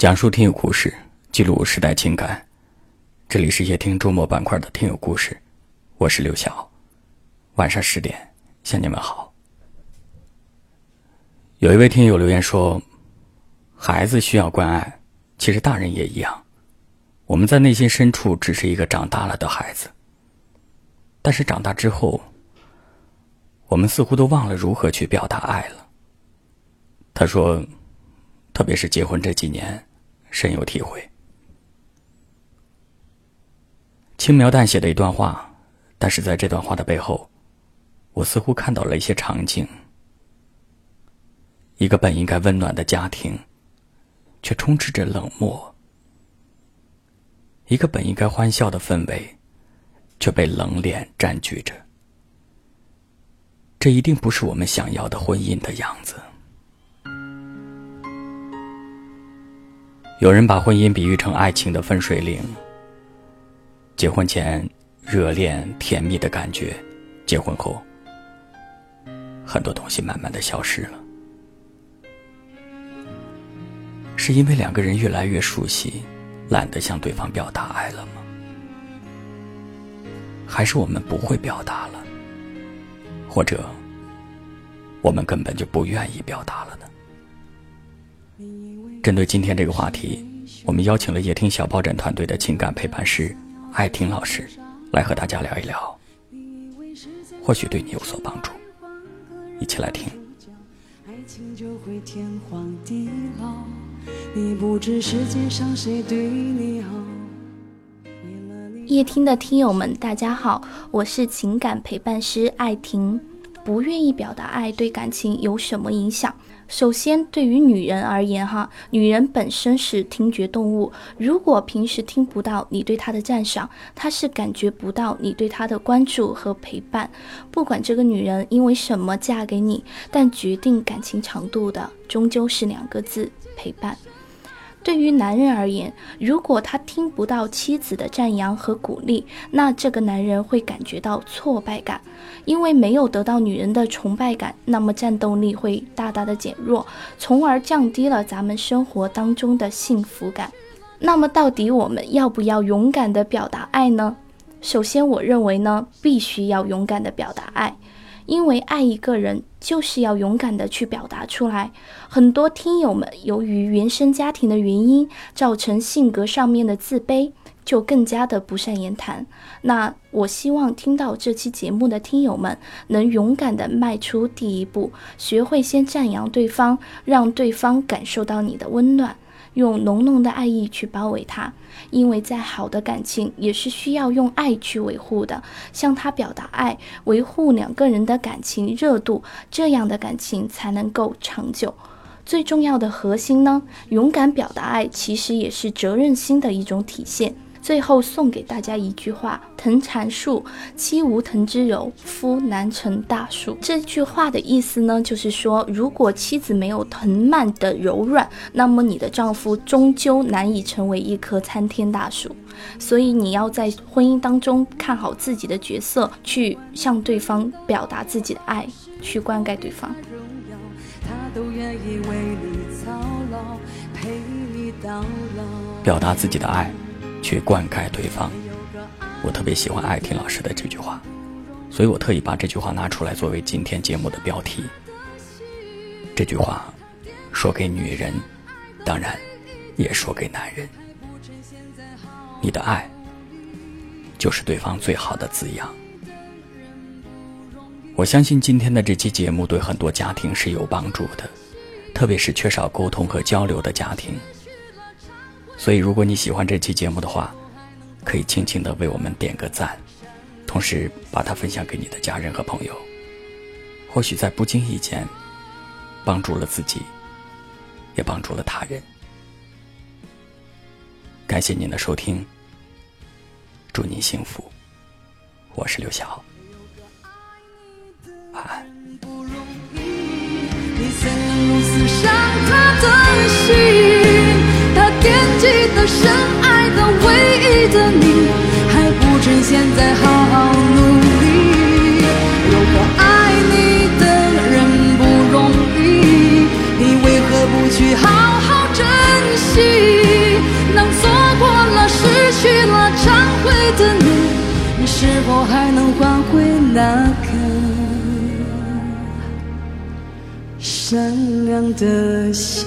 讲述听友故事，记录时代情感。这里是夜听周末板块的听友故事，我是刘晓。晚上十点向你们好。有一位听友留言说：“孩子需要关爱，其实大人也一样。我们在内心深处只是一个长大了的孩子，但是长大之后，我们似乎都忘了如何去表达爱了。”他说：“特别是结婚这几年。”深有体会，轻描淡写的一段话，但是在这段话的背后，我似乎看到了一些场景：一个本应该温暖的家庭，却充斥着冷漠；一个本应该欢笑的氛围，却被冷脸占据着。这一定不是我们想要的婚姻的样子。有人把婚姻比喻成爱情的分水岭。结婚前热恋甜蜜的感觉，结婚后很多东西慢慢的消失了。是因为两个人越来越熟悉，懒得向对方表达爱了吗？还是我们不会表达了？或者我们根本就不愿意表达了呢？针对今天这个话题，我们邀请了夜听小抱枕团队的情感陪伴师艾婷老师，来和大家聊一聊，或许对你有所帮助。一起来听。夜听的听友们，大家好，我是情感陪伴师艾婷。不愿意表达爱，对感情有什么影响？首先，对于女人而言，哈，女人本身是听觉动物。如果平时听不到你对她的赞赏，她是感觉不到你对她的关注和陪伴。不管这个女人因为什么嫁给你，但决定感情长度的，终究是两个字：陪伴。对于男人而言，如果他听不到妻子的赞扬和鼓励，那这个男人会感觉到挫败感，因为没有得到女人的崇拜感，那么战斗力会大大的减弱，从而降低了咱们生活当中的幸福感。那么，到底我们要不要勇敢的表达爱呢？首先，我认为呢，必须要勇敢的表达爱。因为爱一个人就是要勇敢的去表达出来。很多听友们由于原生家庭的原因，造成性格上面的自卑，就更加的不善言谈。那我希望听到这期节目的听友们，能勇敢的迈出第一步，学会先赞扬对方，让对方感受到你的温暖。用浓浓的爱意去包围他，因为再好的感情也是需要用爱去维护的。向他表达爱，维护两个人的感情热度，这样的感情才能够长久。最重要的核心呢，勇敢表达爱，其实也是责任心的一种体现。最后送给大家一句话：“藤缠树，妻无藤之柔，夫难成大树。”这句话的意思呢，就是说，如果妻子没有藤蔓的柔软，那么你的丈夫终究难以成为一棵参天大树。所以你要在婚姻当中看好自己的角色，去向对方表达自己的爱，去灌溉对方。表达自己的爱。去灌溉对方，我特别喜欢艾婷老师的这句话，所以我特意把这句话拿出来作为今天节目的标题。这句话说给女人，当然也说给男人。你的爱就是对方最好的滋养。我相信今天的这期节目对很多家庭是有帮助的，特别是缺少沟通和交流的家庭。所以，如果你喜欢这期节目的话，可以轻轻的为我们点个赞，同时把它分享给你的家人和朋友。或许在不经意间，帮助了自己，也帮助了他人。感谢您的收听，祝您幸福。我是刘晓，晚安。是否还能换回那颗善良的心？